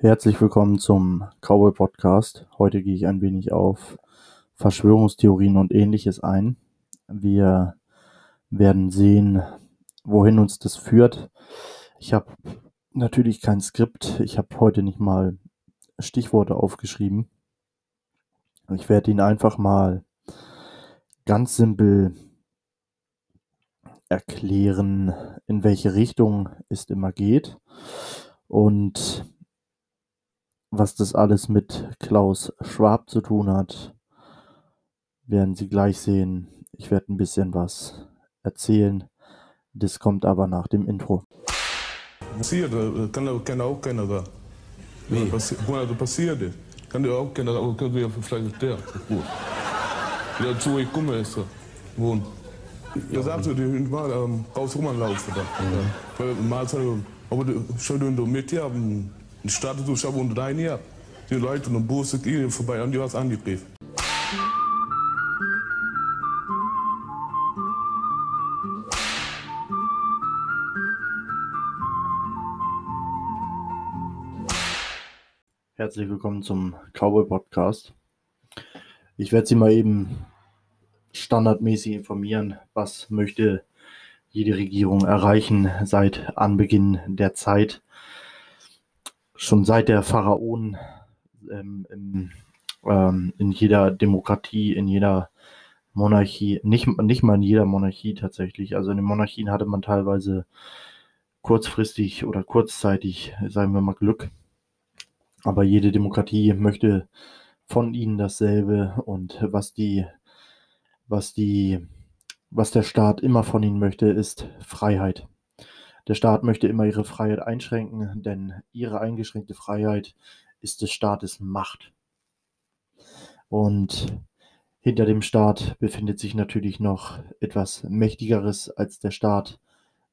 Herzlich willkommen zum Cowboy Podcast. Heute gehe ich ein wenig auf Verschwörungstheorien und ähnliches ein. Wir werden sehen, wohin uns das führt. Ich habe natürlich kein Skript. Ich habe heute nicht mal Stichworte aufgeschrieben. Ich werde Ihnen einfach mal ganz simpel erklären, in welche Richtung es immer geht. Und was das alles mit Klaus Schwab zu tun hat, werden Sie gleich sehen. Ich werde ein bisschen was erzählen. Das kommt aber nach dem Intro. Passeerde, äh, kann, kann auch keiner da. Ja, passi quando passeerde, kann er auch keiner, auch kann er vielleicht der. Gut. Ja, zu ich komme ist er. Wohnt. Ja, sagt er, die mal ähm, raus rumlaufen da. Ja. Weil mal sagen, aber schon du mit ja, die Stadt du schon unter dein ja. Die Leute und Bus hier vorbei und die was angegriffen. Herzlich willkommen zum Cowboy Podcast. Ich werde Sie mal eben standardmäßig informieren, was möchte jede Regierung erreichen seit Anbeginn der Zeit. Schon seit der Pharaonen ähm, im, ähm, in jeder Demokratie, in jeder Monarchie, nicht, nicht mal in jeder Monarchie tatsächlich. Also in den Monarchien hatte man teilweise kurzfristig oder kurzzeitig, sagen wir mal, Glück. Aber jede Demokratie möchte von ihnen dasselbe und was die, was die, was der Staat immer von ihnen möchte, ist Freiheit. Der Staat möchte immer ihre Freiheit einschränken, denn ihre eingeschränkte Freiheit ist des Staates Macht. Und hinter dem Staat befindet sich natürlich noch etwas Mächtigeres, als der Staat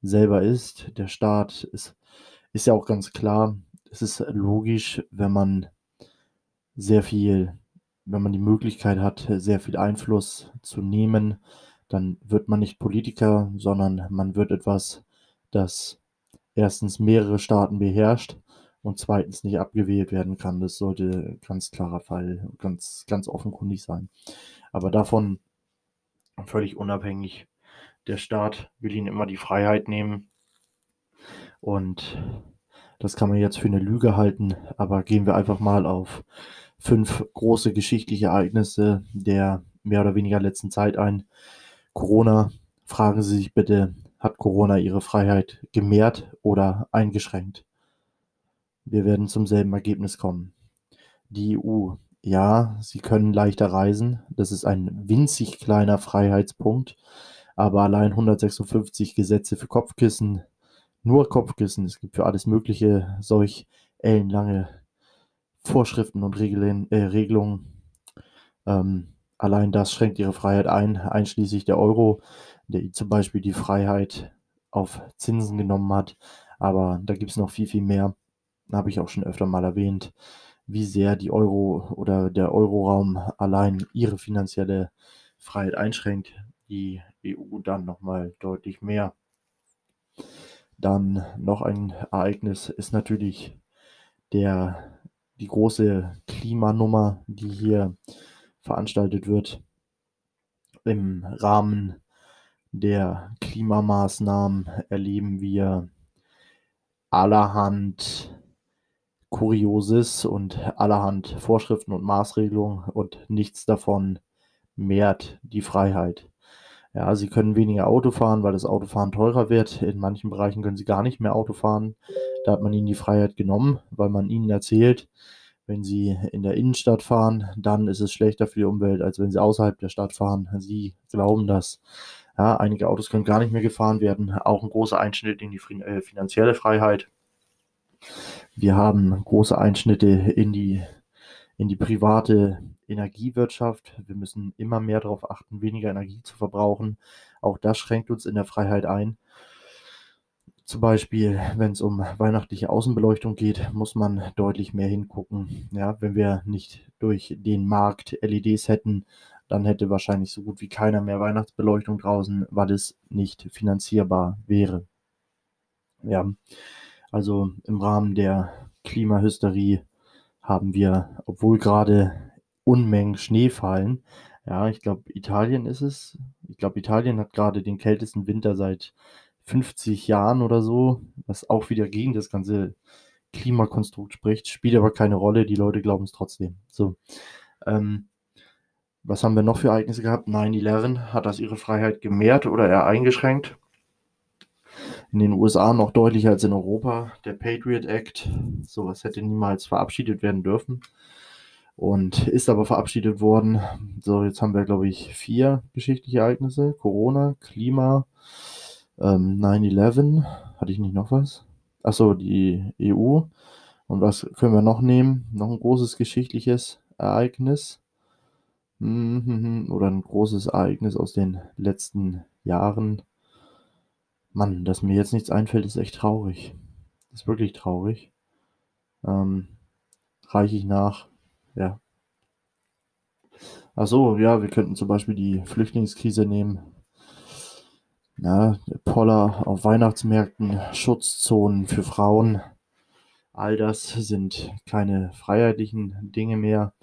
selber ist. Der Staat ist, ist ja auch ganz klar, es ist logisch, wenn man sehr viel, wenn man die Möglichkeit hat, sehr viel Einfluss zu nehmen, dann wird man nicht Politiker, sondern man wird etwas, das erstens mehrere Staaten beherrscht und zweitens nicht abgewählt werden kann. Das sollte ganz klarer Fall, ganz, ganz offenkundig sein. Aber davon völlig unabhängig, der Staat will ihnen immer die Freiheit nehmen und das kann man jetzt für eine Lüge halten, aber gehen wir einfach mal auf fünf große geschichtliche Ereignisse der mehr oder weniger letzten Zeit ein. Corona, fragen Sie sich bitte, hat Corona Ihre Freiheit gemehrt oder eingeschränkt? Wir werden zum selben Ergebnis kommen. Die EU, ja, Sie können leichter reisen, das ist ein winzig kleiner Freiheitspunkt, aber allein 156 Gesetze für Kopfkissen, nur Kopfkissen. Es gibt für alles Mögliche solch ellenlange Vorschriften und Regeln, äh, Regelungen. Ähm, allein das schränkt ihre Freiheit ein, einschließlich der Euro, der zum Beispiel die Freiheit auf Zinsen genommen hat. Aber da gibt es noch viel, viel mehr. Habe ich auch schon öfter mal erwähnt, wie sehr die Euro oder der Euroraum allein ihre finanzielle Freiheit einschränkt. Die EU dann nochmal deutlich mehr. Dann noch ein Ereignis ist natürlich der, die große Klimanummer, die hier veranstaltet wird im Rahmen der Klimamaßnahmen erleben wir allerhand Kurioses und allerhand Vorschriften und Maßregelungen und nichts davon mehrt die Freiheit. Ja, sie können weniger Auto fahren, weil das Autofahren teurer wird. In manchen Bereichen können sie gar nicht mehr Auto fahren. Da hat man ihnen die Freiheit genommen, weil man ihnen erzählt, wenn sie in der Innenstadt fahren, dann ist es schlechter für die Umwelt, als wenn sie außerhalb der Stadt fahren. Sie glauben das. Ja, einige Autos können gar nicht mehr gefahren werden. Auch ein großer Einschnitt in die äh, finanzielle Freiheit. Wir haben große Einschnitte in die, in die private Energiewirtschaft. Wir müssen immer mehr darauf achten, weniger Energie zu verbrauchen. Auch das schränkt uns in der Freiheit ein. Zum Beispiel, wenn es um weihnachtliche Außenbeleuchtung geht, muss man deutlich mehr hingucken. Ja, wenn wir nicht durch den Markt LEDs hätten, dann hätte wahrscheinlich so gut wie keiner mehr Weihnachtsbeleuchtung draußen, weil es nicht finanzierbar wäre. Ja, also im Rahmen der Klimahysterie haben wir, obwohl gerade Unmengen Schnee fallen. Ja, ich glaube, Italien ist es. Ich glaube, Italien hat gerade den kältesten Winter seit 50 Jahren oder so, was auch wieder gegen das ganze Klimakonstrukt spricht, spielt aber keine Rolle, die Leute glauben es trotzdem. So. Ähm, was haben wir noch für Ereignisse gehabt? 9-11 hat das ihre Freiheit gemehrt oder eher eingeschränkt. In den USA noch deutlicher als in Europa. Der Patriot Act, sowas hätte niemals verabschiedet werden dürfen und ist aber verabschiedet worden. So, jetzt haben wir, glaube ich, vier geschichtliche Ereignisse. Corona, Klima, ähm, 9-11. Hatte ich nicht noch was? Achso, die EU. Und was können wir noch nehmen? Noch ein großes geschichtliches Ereignis. Mhm, oder ein großes Ereignis aus den letzten Jahren. Mann, dass mir jetzt nichts einfällt, ist echt traurig. Ist wirklich traurig. Ähm, reiche ich nach. Ja. Ach ja, wir könnten zum Beispiel die Flüchtlingskrise nehmen. Ja, Poller auf Weihnachtsmärkten, Schutzzonen für Frauen. All das sind keine freiheitlichen Dinge mehr.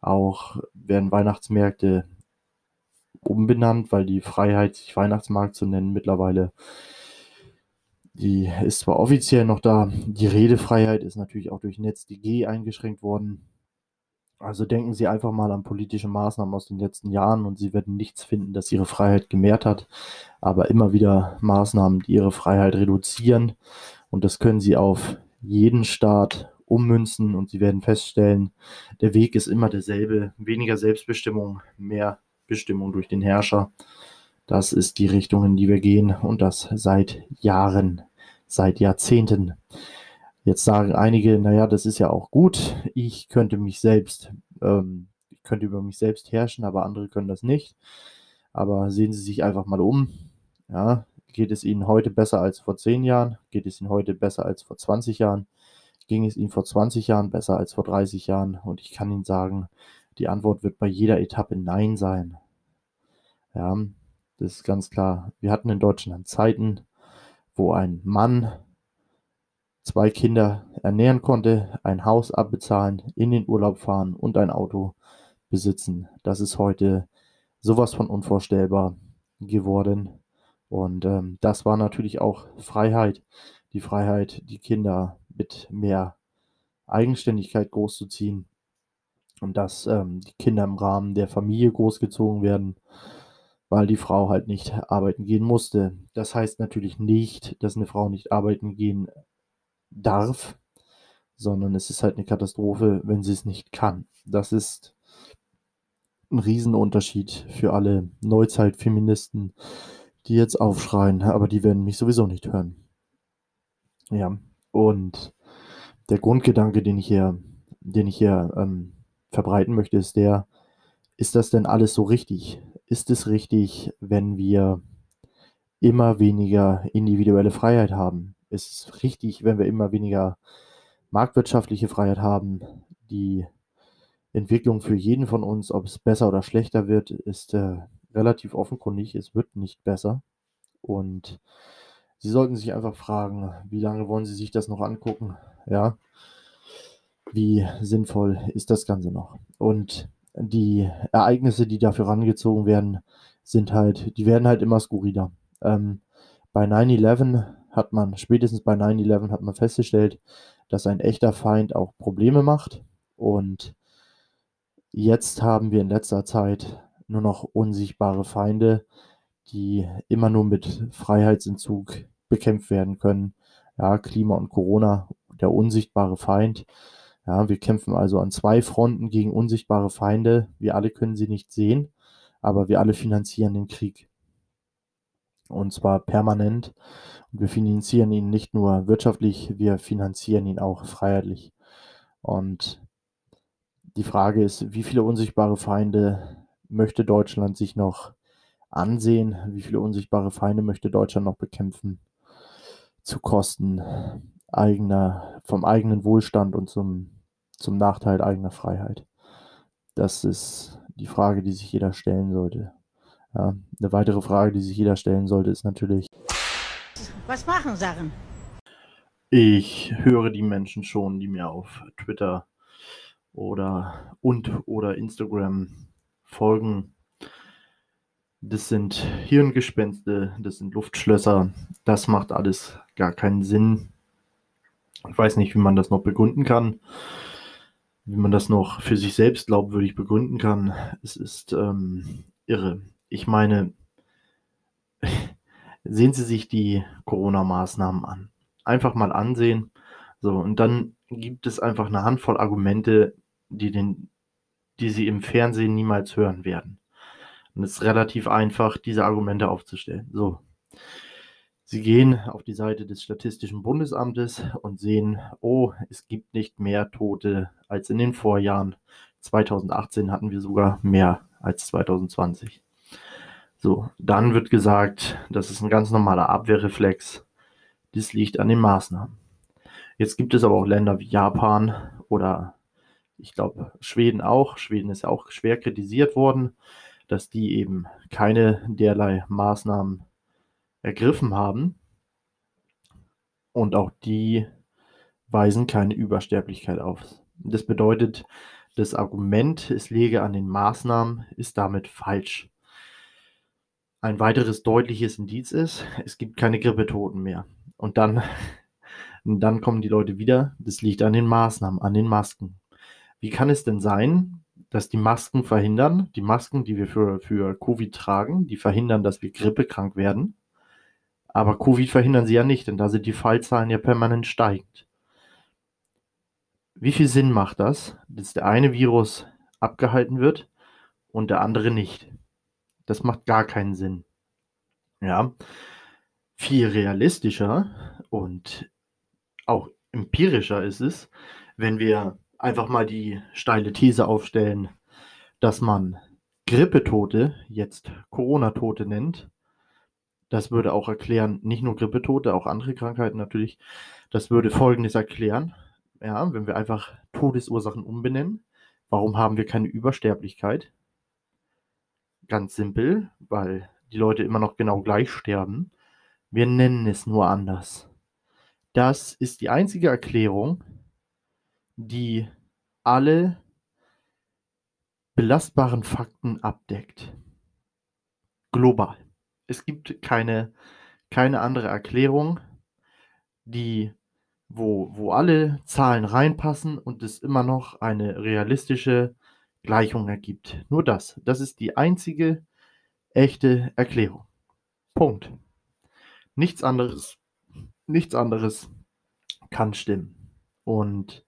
Auch werden Weihnachtsmärkte umbenannt, weil die Freiheit, sich Weihnachtsmarkt zu nennen, mittlerweile die ist zwar offiziell noch da, die Redefreiheit ist natürlich auch durch NetzDG eingeschränkt worden. Also denken Sie einfach mal an politische Maßnahmen aus den letzten Jahren und Sie werden nichts finden, das Ihre Freiheit gemehrt hat, aber immer wieder Maßnahmen, die Ihre Freiheit reduzieren. Und das können Sie auf jeden Staat ummünzen und Sie werden feststellen, der Weg ist immer derselbe. Weniger Selbstbestimmung, mehr Bestimmung durch den Herrscher. Das ist die Richtung, in die wir gehen und das seit Jahren, seit Jahrzehnten. Jetzt sagen einige, naja, das ist ja auch gut. Ich könnte mich selbst, ähm, ich könnte über mich selbst herrschen, aber andere können das nicht. Aber sehen Sie sich einfach mal um. Ja, geht es Ihnen heute besser als vor zehn Jahren? Geht es Ihnen heute besser als vor 20 Jahren? Ging es Ihnen vor 20 Jahren besser als vor 30 Jahren? Und ich kann Ihnen sagen, die Antwort wird bei jeder Etappe Nein sein. Ja, das ist ganz klar. Wir hatten in Deutschland Zeiten, wo ein Mann zwei Kinder ernähren konnte, ein Haus abbezahlen, in den Urlaub fahren und ein Auto besitzen. Das ist heute sowas von unvorstellbar geworden. Und ähm, das war natürlich auch Freiheit. Die Freiheit, die Kinder mit mehr Eigenständigkeit großzuziehen. Und dass ähm, die Kinder im Rahmen der Familie großgezogen werden, weil die Frau halt nicht arbeiten gehen musste. Das heißt natürlich nicht, dass eine Frau nicht arbeiten gehen darf, sondern es ist halt eine Katastrophe, wenn sie es nicht kann. Das ist ein Riesenunterschied für alle Neuzeitfeministen, die jetzt aufschreien, aber die werden mich sowieso nicht hören. Ja, und der Grundgedanke, den ich hier, den ich hier ähm, verbreiten möchte, ist der, ist das denn alles so richtig? Ist es richtig, wenn wir immer weniger individuelle Freiheit haben? ist es richtig, wenn wir immer weniger marktwirtschaftliche Freiheit haben. Die Entwicklung für jeden von uns, ob es besser oder schlechter wird, ist äh, relativ offenkundig. Es wird nicht besser. Und Sie sollten sich einfach fragen, wie lange wollen Sie sich das noch angucken? Ja, wie sinnvoll ist das Ganze noch? Und die Ereignisse, die dafür rangezogen werden, sind halt, die werden halt immer skurriler. Ähm, bei 9-11 hat man, spätestens bei 9-11 hat man festgestellt, dass ein echter Feind auch Probleme macht. Und jetzt haben wir in letzter Zeit nur noch unsichtbare Feinde, die immer nur mit Freiheitsentzug bekämpft werden können. Ja, Klima und Corona, der unsichtbare Feind. Ja, wir kämpfen also an zwei Fronten gegen unsichtbare Feinde. Wir alle können sie nicht sehen, aber wir alle finanzieren den Krieg. Und zwar permanent. Und wir finanzieren ihn nicht nur wirtschaftlich, wir finanzieren ihn auch freiheitlich. Und die Frage ist, wie viele unsichtbare Feinde möchte Deutschland sich noch ansehen? Wie viele unsichtbare Feinde möchte Deutschland noch bekämpfen? Zu Kosten eigener, vom eigenen Wohlstand und zum, zum Nachteil eigener Freiheit. Das ist die Frage, die sich jeder stellen sollte. Ja, eine weitere Frage, die sich jeder stellen sollte, ist natürlich. Was machen Sachen? Ich höre die Menschen schon, die mir auf Twitter oder und oder Instagram folgen. Das sind Hirngespenste, das sind Luftschlösser. Das macht alles gar keinen Sinn. Ich weiß nicht, wie man das noch begründen kann, wie man das noch für sich selbst glaubwürdig begründen kann. Es ist ähm, irre. Ich meine, sehen Sie sich die Corona-Maßnahmen an. Einfach mal ansehen. So, und dann gibt es einfach eine Handvoll Argumente, die, den, die Sie im Fernsehen niemals hören werden. Und es ist relativ einfach, diese Argumente aufzustellen. So. Sie gehen auf die Seite des Statistischen Bundesamtes und sehen, oh, es gibt nicht mehr Tote als in den Vorjahren. 2018 hatten wir sogar mehr als 2020. So, dann wird gesagt, das ist ein ganz normaler Abwehrreflex. Das liegt an den Maßnahmen. Jetzt gibt es aber auch Länder wie Japan oder ich glaube Schweden auch. Schweden ist ja auch schwer kritisiert worden dass die eben keine derlei Maßnahmen ergriffen haben. Und auch die weisen keine Übersterblichkeit auf. Das bedeutet, das Argument, es läge an den Maßnahmen, ist damit falsch. Ein weiteres deutliches Indiz ist, es gibt keine Grippetoten mehr. Und dann, und dann kommen die Leute wieder, das liegt an den Maßnahmen, an den Masken. Wie kann es denn sein, dass die Masken verhindern, die Masken, die wir für, für Covid tragen, die verhindern, dass wir grippekrank werden. Aber Covid verhindern sie ja nicht, denn da sind die Fallzahlen ja permanent steigend. Wie viel Sinn macht das, dass der eine Virus abgehalten wird und der andere nicht? Das macht gar keinen Sinn. Ja, viel realistischer und auch empirischer ist es, wenn wir einfach mal die steile These aufstellen, dass man Grippetote jetzt Corona-Tote nennt. Das würde auch erklären, nicht nur Grippetote, auch andere Krankheiten natürlich. Das würde Folgendes erklären. Ja, wenn wir einfach Todesursachen umbenennen, warum haben wir keine Übersterblichkeit? Ganz simpel, weil die Leute immer noch genau gleich sterben. Wir nennen es nur anders. Das ist die einzige Erklärung, die alle belastbaren Fakten abdeckt. Global. Es gibt keine, keine andere Erklärung, die, wo, wo alle Zahlen reinpassen und es immer noch eine realistische Gleichung ergibt. Nur das. Das ist die einzige echte Erklärung. Punkt. Nichts anderes, nichts anderes kann stimmen. Und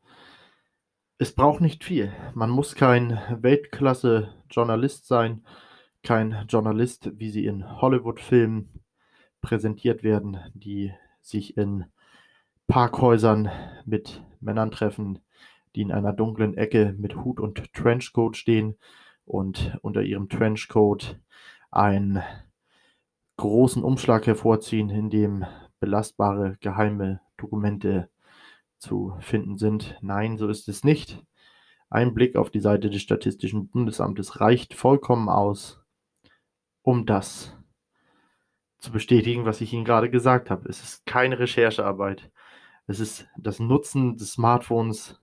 es braucht nicht viel. Man muss kein Weltklasse-Journalist sein, kein Journalist, wie sie in Hollywood-Filmen präsentiert werden, die sich in Parkhäusern mit Männern treffen, die in einer dunklen Ecke mit Hut und Trenchcoat stehen und unter ihrem Trenchcoat einen großen Umschlag hervorziehen, in dem belastbare geheime Dokumente zu finden sind. Nein, so ist es nicht. Ein Blick auf die Seite des Statistischen Bundesamtes reicht vollkommen aus, um das zu bestätigen, was ich Ihnen gerade gesagt habe. Es ist keine Recherchearbeit. Es ist das Nutzen des Smartphones,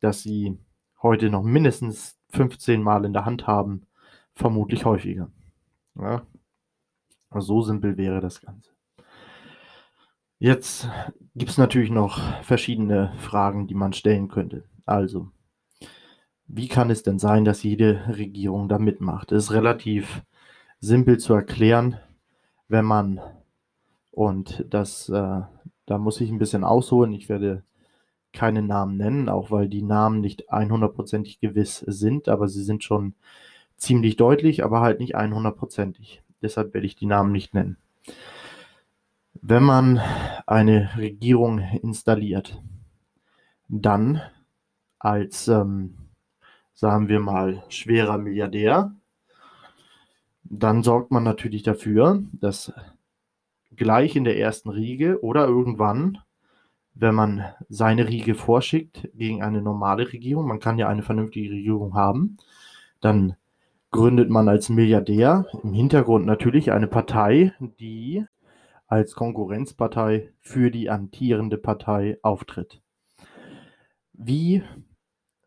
das Sie heute noch mindestens 15 Mal in der Hand haben, vermutlich häufiger. Ja? So simpel wäre das Ganze. Jetzt gibt es natürlich noch verschiedene Fragen, die man stellen könnte. Also, wie kann es denn sein, dass jede Regierung da mitmacht? Es ist relativ simpel zu erklären, wenn man, und das, äh, da muss ich ein bisschen ausholen, ich werde keine Namen nennen, auch weil die Namen nicht 100%ig gewiss sind, aber sie sind schon ziemlich deutlich, aber halt nicht 100%ig. Deshalb werde ich die Namen nicht nennen. Wenn man eine Regierung installiert, dann als, ähm, sagen wir mal, schwerer Milliardär, dann sorgt man natürlich dafür, dass gleich in der ersten Riege oder irgendwann, wenn man seine Riege vorschickt gegen eine normale Regierung, man kann ja eine vernünftige Regierung haben, dann gründet man als Milliardär im Hintergrund natürlich eine Partei, die als Konkurrenzpartei für die amtierende Partei auftritt. Wie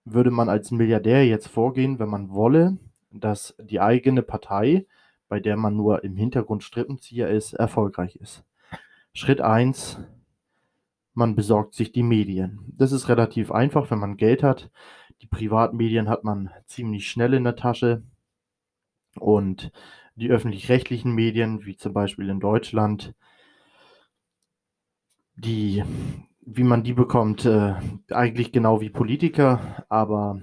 würde man als Milliardär jetzt vorgehen, wenn man wolle, dass die eigene Partei, bei der man nur im Hintergrund Strippenzieher ist, erfolgreich ist? Schritt 1, man besorgt sich die Medien. Das ist relativ einfach, wenn man Geld hat. Die Privatmedien hat man ziemlich schnell in der Tasche. Und die öffentlich-rechtlichen Medien, wie zum Beispiel in Deutschland, die, wie man die bekommt, äh, eigentlich genau wie Politiker, aber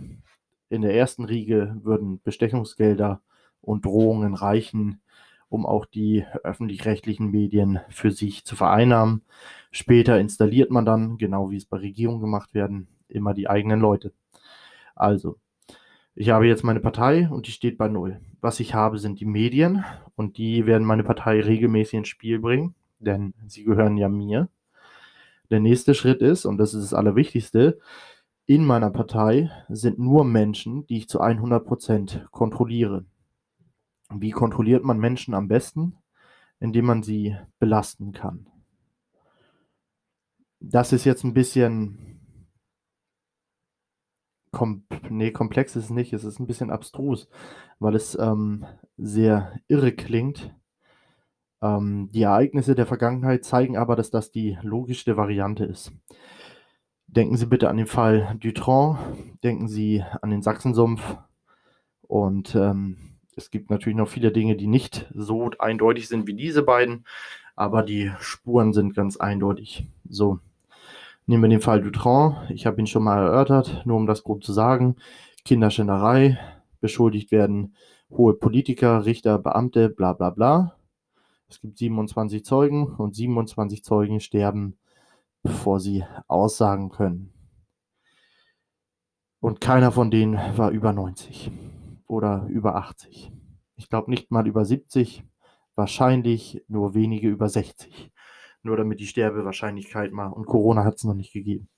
in der ersten Riege würden Bestechungsgelder und Drohungen reichen, um auch die öffentlich-rechtlichen Medien für sich zu vereinnahmen. Später installiert man dann, genau wie es bei Regierungen gemacht werden, immer die eigenen Leute. Also, ich habe jetzt meine Partei und die steht bei Null. Was ich habe, sind die Medien und die werden meine Partei regelmäßig ins Spiel bringen, denn sie gehören ja mir. Der nächste Schritt ist, und das ist das Allerwichtigste, in meiner Partei sind nur Menschen, die ich zu 100 Prozent kontrolliere. Wie kontrolliert man Menschen am besten? Indem man sie belasten kann. Das ist jetzt ein bisschen kom nee, komplex ist es nicht, es ist ein bisschen abstrus, weil es ähm, sehr irre klingt. Ähm, die Ereignisse der Vergangenheit zeigen aber, dass das die logischste Variante ist. Denken Sie bitte an den Fall Dutron, denken Sie an den Sachsensumpf und ähm, es gibt natürlich noch viele Dinge, die nicht so eindeutig sind wie diese beiden, aber die Spuren sind ganz eindeutig. So, nehmen wir den Fall Dutron. Ich habe ihn schon mal erörtert, nur um das grob zu sagen. Kinderschänderei, beschuldigt werden hohe Politiker, Richter, Beamte, bla bla bla. Es gibt 27 Zeugen und 27 Zeugen sterben, bevor sie aussagen können. Und keiner von denen war über 90 oder über 80. Ich glaube nicht mal über 70, wahrscheinlich nur wenige über 60. Nur damit die Sterbewahrscheinlichkeit mal, und Corona hat es noch nicht gegeben,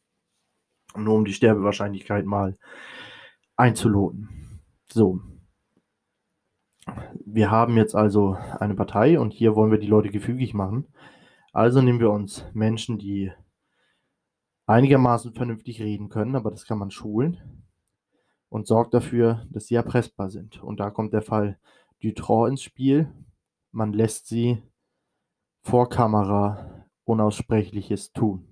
nur um die Sterbewahrscheinlichkeit mal einzuloten. So. Wir haben jetzt also eine Partei und hier wollen wir die Leute gefügig machen. Also nehmen wir uns Menschen, die einigermaßen vernünftig reden können, aber das kann man schulen und sorgt dafür, dass sie erpressbar sind. Und da kommt der Fall Dutron ins Spiel. Man lässt sie vor Kamera Unaussprechliches tun.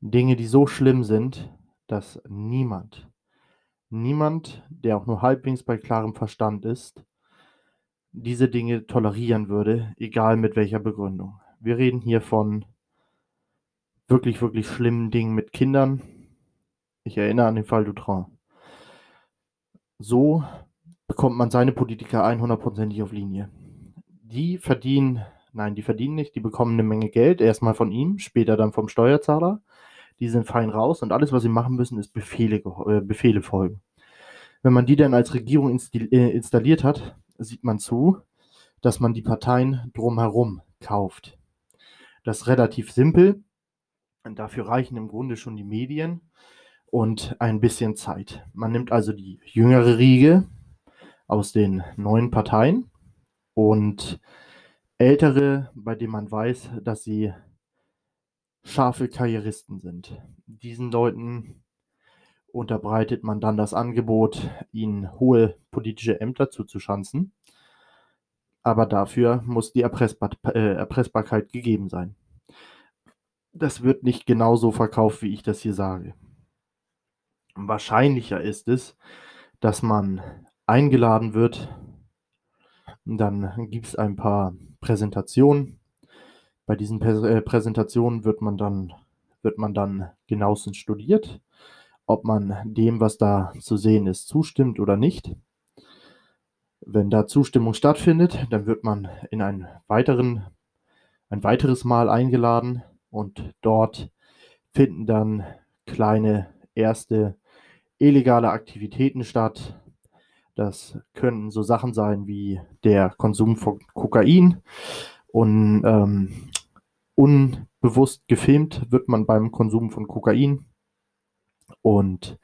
Dinge, die so schlimm sind, dass niemand, niemand, der auch nur halbwegs bei klarem Verstand ist, diese Dinge tolerieren würde, egal mit welcher Begründung. Wir reden hier von wirklich, wirklich schlimmen Dingen mit Kindern. Ich erinnere an den Fall Dutron. So bekommt man seine Politiker 100%ig auf Linie. Die verdienen, nein, die verdienen nicht, die bekommen eine Menge Geld, erstmal von ihm, später dann vom Steuerzahler. Die sind fein raus und alles, was sie machen müssen, ist Befehle, äh, Befehle folgen. Wenn man die dann als Regierung äh, installiert hat, sieht man zu, dass man die Parteien drumherum kauft. Das ist relativ simpel. Und dafür reichen im Grunde schon die Medien und ein bisschen Zeit. Man nimmt also die jüngere Riege aus den neuen Parteien und ältere, bei denen man weiß, dass sie scharfe Karrieristen sind. Diesen Leuten unterbreitet man dann das Angebot, ihnen hohe politische Ämter zuzuschanzen. Aber dafür muss die Erpressbar äh, Erpressbarkeit gegeben sein. Das wird nicht genauso verkauft, wie ich das hier sage. Wahrscheinlicher ist es, dass man eingeladen wird. Dann gibt es ein paar Präsentationen. Bei diesen äh, Präsentationen wird man dann, wird man dann genauestens studiert, ob man dem, was da zu sehen ist, zustimmt oder nicht. Wenn da Zustimmung stattfindet, dann wird man in einen weiteren, ein weiteres Mal eingeladen und dort finden dann kleine erste illegale Aktivitäten statt. Das können so Sachen sein wie der Konsum von Kokain und ähm, unbewusst gefilmt wird man beim Konsum von Kokain und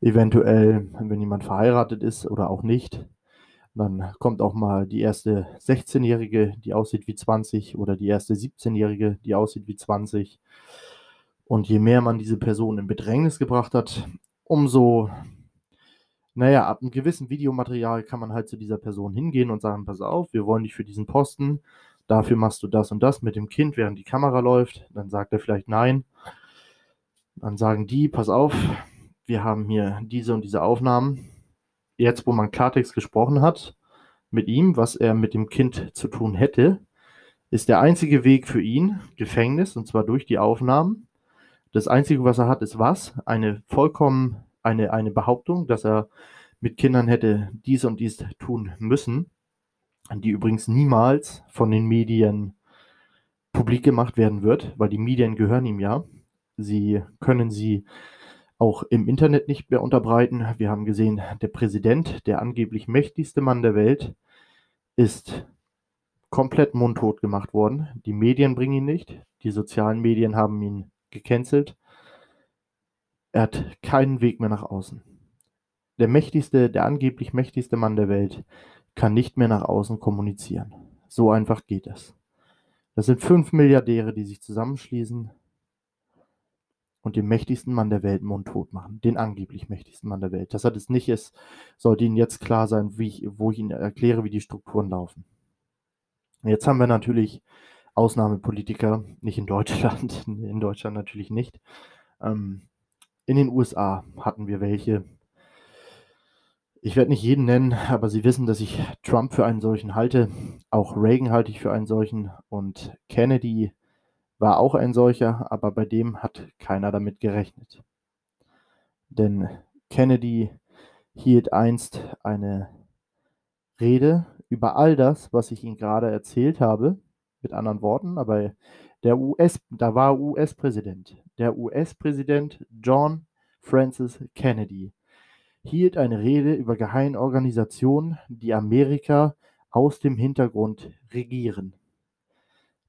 eventuell, wenn jemand verheiratet ist oder auch nicht, Dann kommt auch mal die erste 16-Jährige, die aussieht wie 20 oder die erste 17-Jährige, die aussieht wie 20. Und je mehr man diese Person in Bedrängnis gebracht hat, umso, naja, ab einem gewissen Videomaterial kann man halt zu dieser Person hingehen und sagen, pass auf, wir wollen dich für diesen Posten, dafür machst du das und das mit dem Kind, während die Kamera läuft. Dann sagt er vielleicht nein. Dann sagen die, pass auf, wir haben hier diese und diese Aufnahmen. Jetzt, wo man Klartext gesprochen hat mit ihm, was er mit dem Kind zu tun hätte, ist der einzige Weg für ihn Gefängnis, und zwar durch die Aufnahmen. Das Einzige, was er hat, ist was? Eine vollkommen, eine, eine Behauptung, dass er mit Kindern hätte dies und dies tun müssen, die übrigens niemals von den Medien publik gemacht werden wird, weil die Medien gehören ihm ja. Sie können sie auch im Internet nicht mehr unterbreiten. Wir haben gesehen, der Präsident, der angeblich mächtigste Mann der Welt, ist komplett mundtot gemacht worden. Die Medien bringen ihn nicht. Die sozialen Medien haben ihn gecancelt. Er hat keinen Weg mehr nach außen. Der mächtigste, der angeblich mächtigste Mann der Welt kann nicht mehr nach außen kommunizieren. So einfach geht es. Das sind fünf Milliardäre, die sich zusammenschließen und den mächtigsten Mann der Welt mundtot machen. Den angeblich mächtigsten Mann der Welt. Dass er das nicht ist, sollte Ihnen jetzt klar sein, wie ich, wo ich Ihnen erkläre, wie die Strukturen laufen. Jetzt haben wir natürlich Ausnahmepolitiker, nicht in Deutschland, in Deutschland natürlich nicht. Ähm, in den USA hatten wir welche. Ich werde nicht jeden nennen, aber Sie wissen, dass ich Trump für einen solchen halte. Auch Reagan halte ich für einen solchen und Kennedy war auch ein solcher, aber bei dem hat keiner damit gerechnet. Denn Kennedy hielt einst eine Rede über all das, was ich Ihnen gerade erzählt habe, mit anderen Worten, aber der US, da war US-Präsident, der US-Präsident John Francis Kennedy hielt eine Rede über Geheimorganisationen, die Amerika aus dem Hintergrund regieren.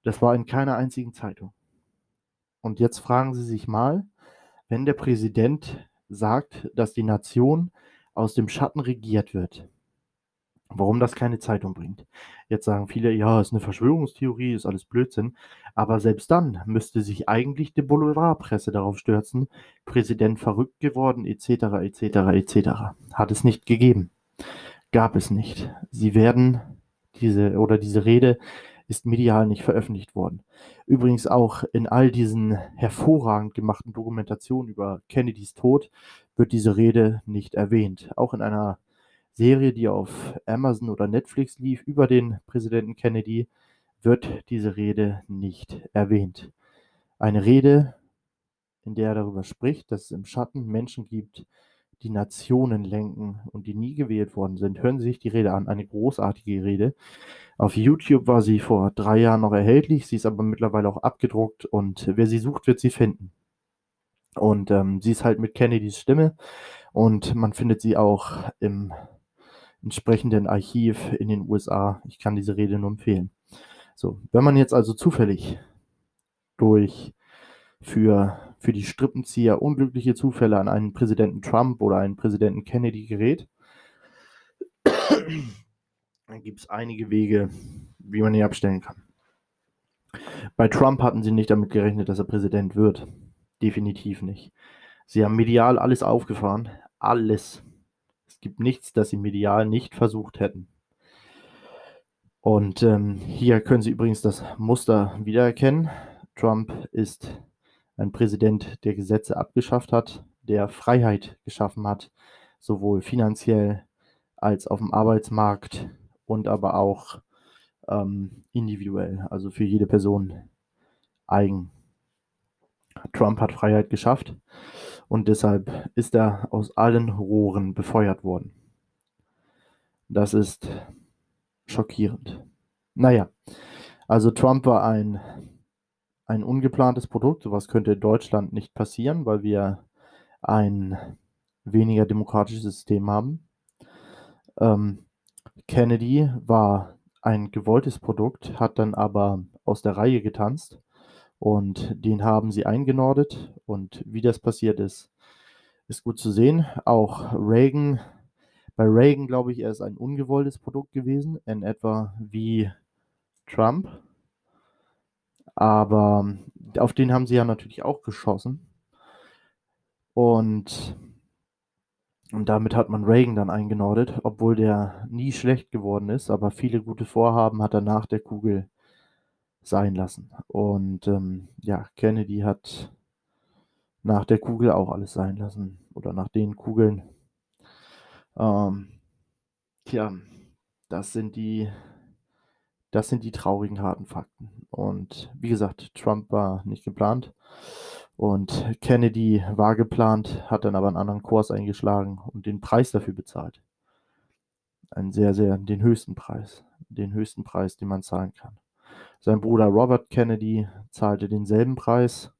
Das war in keiner einzigen Zeitung. Und jetzt fragen Sie sich mal, wenn der Präsident sagt, dass die Nation aus dem Schatten regiert wird, warum das keine Zeitung bringt. Jetzt sagen viele, ja, ist eine Verschwörungstheorie, ist alles Blödsinn. Aber selbst dann müsste sich eigentlich die Boulevardpresse darauf stürzen, Präsident verrückt geworden, etc., etc., etc. Hat es nicht gegeben. Gab es nicht. Sie werden diese oder diese Rede ist medial nicht veröffentlicht worden. Übrigens auch in all diesen hervorragend gemachten Dokumentationen über Kennedys Tod wird diese Rede nicht erwähnt. Auch in einer Serie, die auf Amazon oder Netflix lief über den Präsidenten Kennedy, wird diese Rede nicht erwähnt. Eine Rede, in der er darüber spricht, dass es im Schatten Menschen gibt, die Nationen lenken und die nie gewählt worden sind. Hören Sie sich die Rede an, eine großartige Rede. Auf YouTube war sie vor drei Jahren noch erhältlich, sie ist aber mittlerweile auch abgedruckt und wer sie sucht, wird sie finden. Und ähm, sie ist halt mit Kennedys Stimme und man findet sie auch im entsprechenden Archiv in den USA. Ich kann diese Rede nur empfehlen. So, wenn man jetzt also zufällig durch für für die Strippenzieher unglückliche Zufälle an einen Präsidenten Trump oder einen Präsidenten Kennedy gerät, dann gibt es einige Wege, wie man ihn abstellen kann. Bei Trump hatten sie nicht damit gerechnet, dass er Präsident wird. Definitiv nicht. Sie haben medial alles aufgefahren. Alles. Es gibt nichts, das sie medial nicht versucht hätten. Und ähm, hier können Sie übrigens das Muster wiedererkennen. Trump ist ein Präsident, der Gesetze abgeschafft hat, der Freiheit geschaffen hat, sowohl finanziell als auf dem Arbeitsmarkt und aber auch ähm, individuell, also für jede Person eigen. Trump hat Freiheit geschafft und deshalb ist er aus allen Rohren befeuert worden. Das ist schockierend. Naja, also Trump war ein ein ungeplantes Produkt. Sowas könnte in Deutschland nicht passieren, weil wir ein weniger demokratisches System haben. Ähm, Kennedy war ein gewolltes Produkt, hat dann aber aus der Reihe getanzt und den haben sie eingenordet. Und wie das passiert ist, ist gut zu sehen. Auch Reagan Bei Reagan glaube ich, er ist ein ungewolltes Produkt gewesen, in etwa wie Trump. Aber auf den haben sie ja natürlich auch geschossen. Und, und damit hat man Reagan dann eingenordet, obwohl der nie schlecht geworden ist, aber viele gute Vorhaben hat er nach der Kugel sein lassen. Und ähm, ja, Kennedy hat nach der Kugel auch alles sein lassen oder nach den Kugeln. Ähm, tja, das sind die, das sind die traurigen harten Fakten. Und wie gesagt, Trump war nicht geplant und Kennedy war geplant, hat dann aber einen anderen Kurs eingeschlagen und den Preis dafür bezahlt. Einen sehr, sehr, den höchsten Preis, den höchsten Preis, den man zahlen kann. Sein Bruder Robert Kennedy zahlte denselben Preis,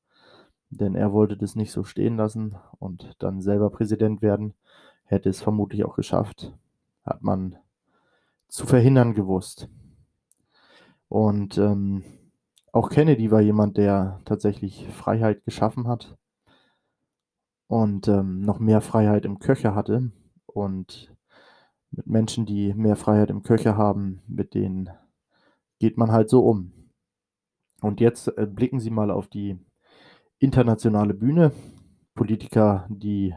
denn er wollte das nicht so stehen lassen und dann selber Präsident werden, hätte es vermutlich auch geschafft, hat man zu verhindern gewusst. Und ähm, auch Kennedy war jemand, der tatsächlich Freiheit geschaffen hat und ähm, noch mehr Freiheit im Köcher hatte. Und mit Menschen, die mehr Freiheit im Köcher haben, mit denen geht man halt so um. Und jetzt äh, blicken Sie mal auf die internationale Bühne. Politiker, die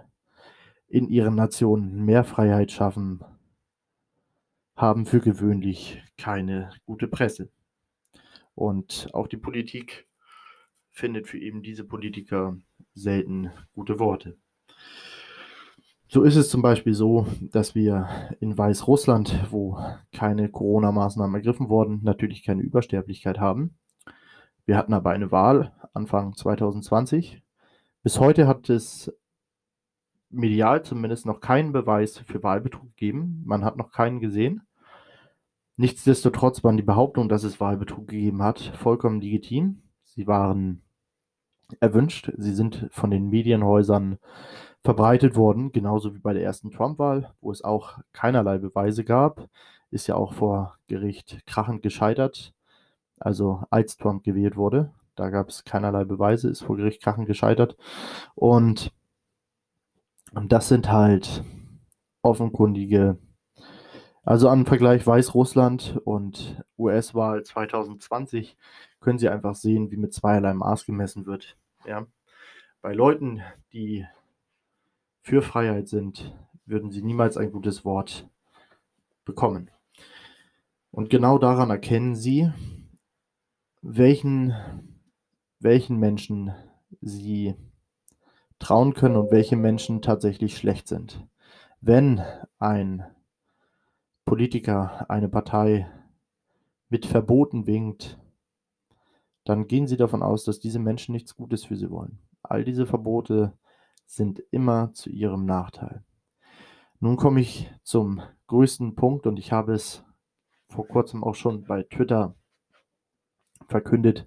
in ihren Nationen mehr Freiheit schaffen, haben für gewöhnlich keine gute Presse. Und auch die Politik findet für eben diese Politiker selten gute Worte. So ist es zum Beispiel so, dass wir in Weißrussland, wo keine Corona-Maßnahmen ergriffen wurden, natürlich keine Übersterblichkeit haben. Wir hatten aber eine Wahl Anfang 2020. Bis heute hat es medial zumindest noch keinen Beweis für Wahlbetrug gegeben. Man hat noch keinen gesehen. Nichtsdestotrotz waren die Behauptungen, dass es Wahlbetrug gegeben hat, vollkommen legitim. Sie waren erwünscht. Sie sind von den Medienhäusern verbreitet worden, genauso wie bei der ersten Trump-Wahl, wo es auch keinerlei Beweise gab. Ist ja auch vor Gericht krachend gescheitert. Also als Trump gewählt wurde, da gab es keinerlei Beweise, ist vor Gericht krachend gescheitert. Und, und das sind halt offenkundige, also am Vergleich Weißrussland und US-Wahl 2020 können Sie einfach sehen, wie mit zweierlei Maß gemessen wird. Ja. Bei Leuten, die für Freiheit sind, würden sie niemals ein gutes Wort bekommen. Und genau daran erkennen sie, welchen, welchen Menschen sie trauen können und welche Menschen tatsächlich schlecht sind. Wenn ein Politiker, eine Partei mit Verboten winkt, dann gehen sie davon aus, dass diese Menschen nichts Gutes für sie wollen. All diese Verbote sind immer zu ihrem Nachteil. Nun komme ich zum größten Punkt und ich habe es vor kurzem auch schon bei Twitter verkündet.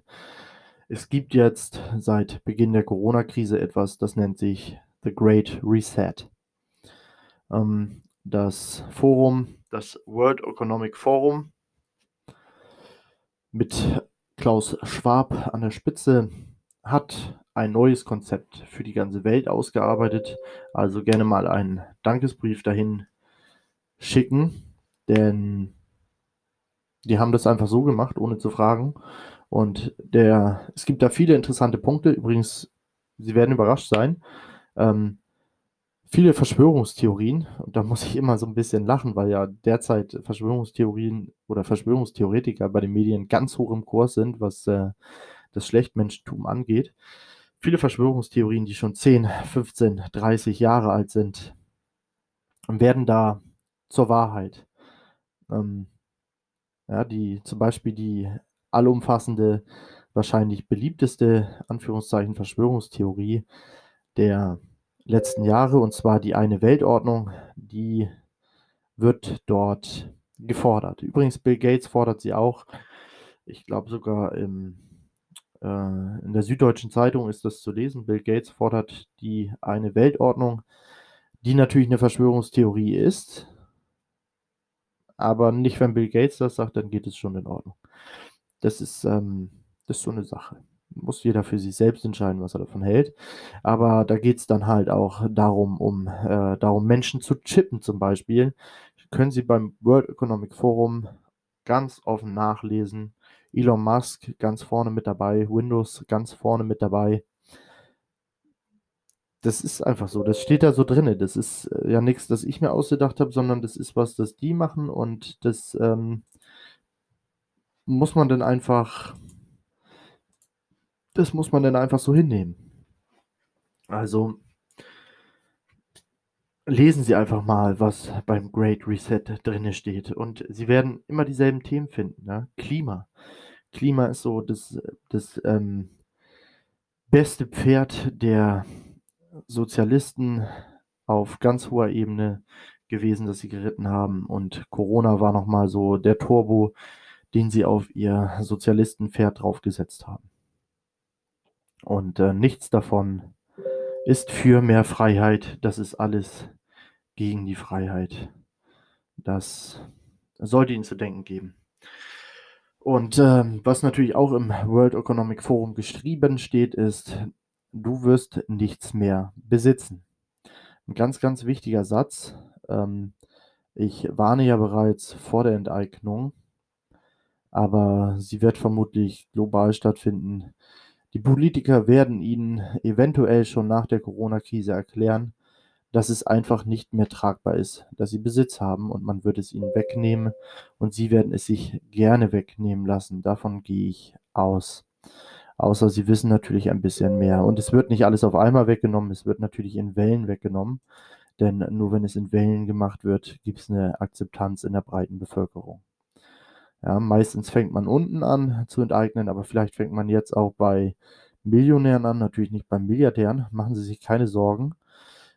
Es gibt jetzt seit Beginn der Corona-Krise etwas, das nennt sich The Great Reset. Ähm, das Forum, das World Economic Forum mit Klaus Schwab an der Spitze hat ein neues Konzept für die ganze Welt ausgearbeitet. Also gerne mal einen Dankesbrief dahin schicken, denn die haben das einfach so gemacht, ohne zu fragen. Und der, es gibt da viele interessante Punkte. Übrigens, Sie werden überrascht sein. Ähm, viele Verschwörungstheorien, und da muss ich immer so ein bisschen lachen, weil ja derzeit Verschwörungstheorien oder Verschwörungstheoretiker bei den Medien ganz hoch im Kurs sind, was äh, das Schlechtmenschentum angeht. Viele Verschwörungstheorien, die schon 10, 15, 30 Jahre alt sind, werden da zur Wahrheit. Ähm, ja, die, zum Beispiel die allumfassende, wahrscheinlich beliebteste, Anführungszeichen, Verschwörungstheorie der letzten Jahre, und zwar die eine Weltordnung, die wird dort gefordert. Übrigens, Bill Gates fordert sie auch. Ich glaube sogar im äh, in der Süddeutschen Zeitung ist das zu lesen. Bill Gates fordert die eine Weltordnung, die natürlich eine Verschwörungstheorie ist. Aber nicht, wenn Bill Gates das sagt, dann geht es schon in Ordnung. Das ist, ähm, das ist so eine Sache. muss jeder für sich selbst entscheiden, was er davon hält. Aber da geht's dann halt auch darum, um äh, darum, Menschen zu chippen zum Beispiel. Können Sie beim World Economic Forum ganz offen nachlesen. Elon Musk ganz vorne mit dabei, Windows ganz vorne mit dabei. Das ist einfach so, das steht da so drinne. Das ist, äh, ja nix, das ich mir ausgedacht habe, sondern das ist was, das die machen und das, ähm muss man dann einfach das muss man dann einfach so hinnehmen. Also lesen Sie einfach mal, was beim Great Reset drinne steht und Sie werden immer dieselben Themen finden, ne? Klima. Klima ist so das das, ähm beste Pferd der Sozialisten auf ganz hoher Ebene gewesen, das sie geritten haben und Corona war noch mal so der Turbo, den sie auf ihr Sozialistenpferd draufgesetzt haben. Und, äh, nichts davon ist für mehr Freiheit. Das ist alles gegen die Freiheit. Das sollte Ihnen zu denken geben. Und, ähm, was natürlich auch im World Economic Forum geschrieben steht, ist: „Du wirst nichts mehr besitzen.“ 'N ganz, ganz wichtiger Satz. Ähm, ich warne ja bereits vor der Enteignung, aber sie wird vermutlich global stattfinden. Die Politiker werden Ihnen eventuell schon nach der Corona-Krise erklären, dass es einfach nicht mehr tragbar ist, dass Sie Besitz haben und man wird es ihnen wegnehmen und Sie werden es sich gerne wegnehmen lassen. Davon gehe ich aus. Außer Sie wissen natürlich ein bisschen mehr. Und es wird nicht alles auf einmal weggenommen, es wird natürlich in Wellen weggenommen, denn nur wenn es in Wellen gemacht wird, gibt's 'ne Akzeptanz in der breiten Bevölkerung. Ja, meistens fängt man unten an zu enteignen, aber vielleicht fängt man jetzt auch bei Millionären an, natürlich nicht bei Milliardären. Machen Sie sich keine Sorgen.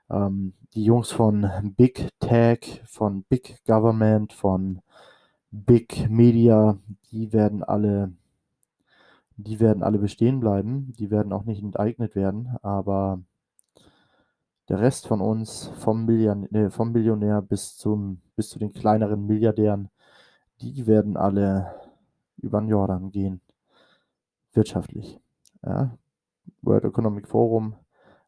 Ähm, die Jungs von Big Tech, von Big Government, von Big Media, die werden alle die werden alle bestehen bleiben. Die werden auch nicht enteignet werden, aber der Rest von uns, vom Milliard ne, vom Millionär bis zum bis zu den kleineren Milliardären, die werden alle über 'n Jordan gehen wirtschaftlich, ja? World Economic Forum: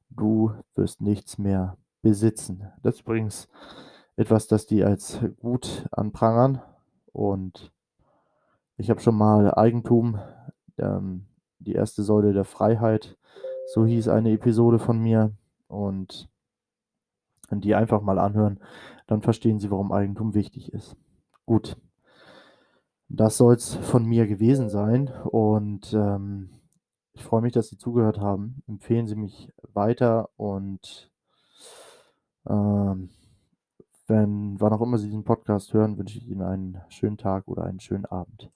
„Du wirst nichts mehr besitzen.“ Das ist übrigens etwas, das die als gut anprangern und ich habe schon mal Eigentum, ähm, die erste Säule der Freiheit, so hieß eine Episode von mir und die einfach mal anhören, dann verstehen Sie, warum Eigentum wichtig ist. Gut. Das soll's von mir gewesen sein und, ähm, ich freue mich, dass Sie zugehört haben. Empfehlen Sie mich weiter und ähm, wenn wann auch immer Sie diesen Podcast hören, wünsche ich Ihnen einen schönen Tag oder einen schönen Abend.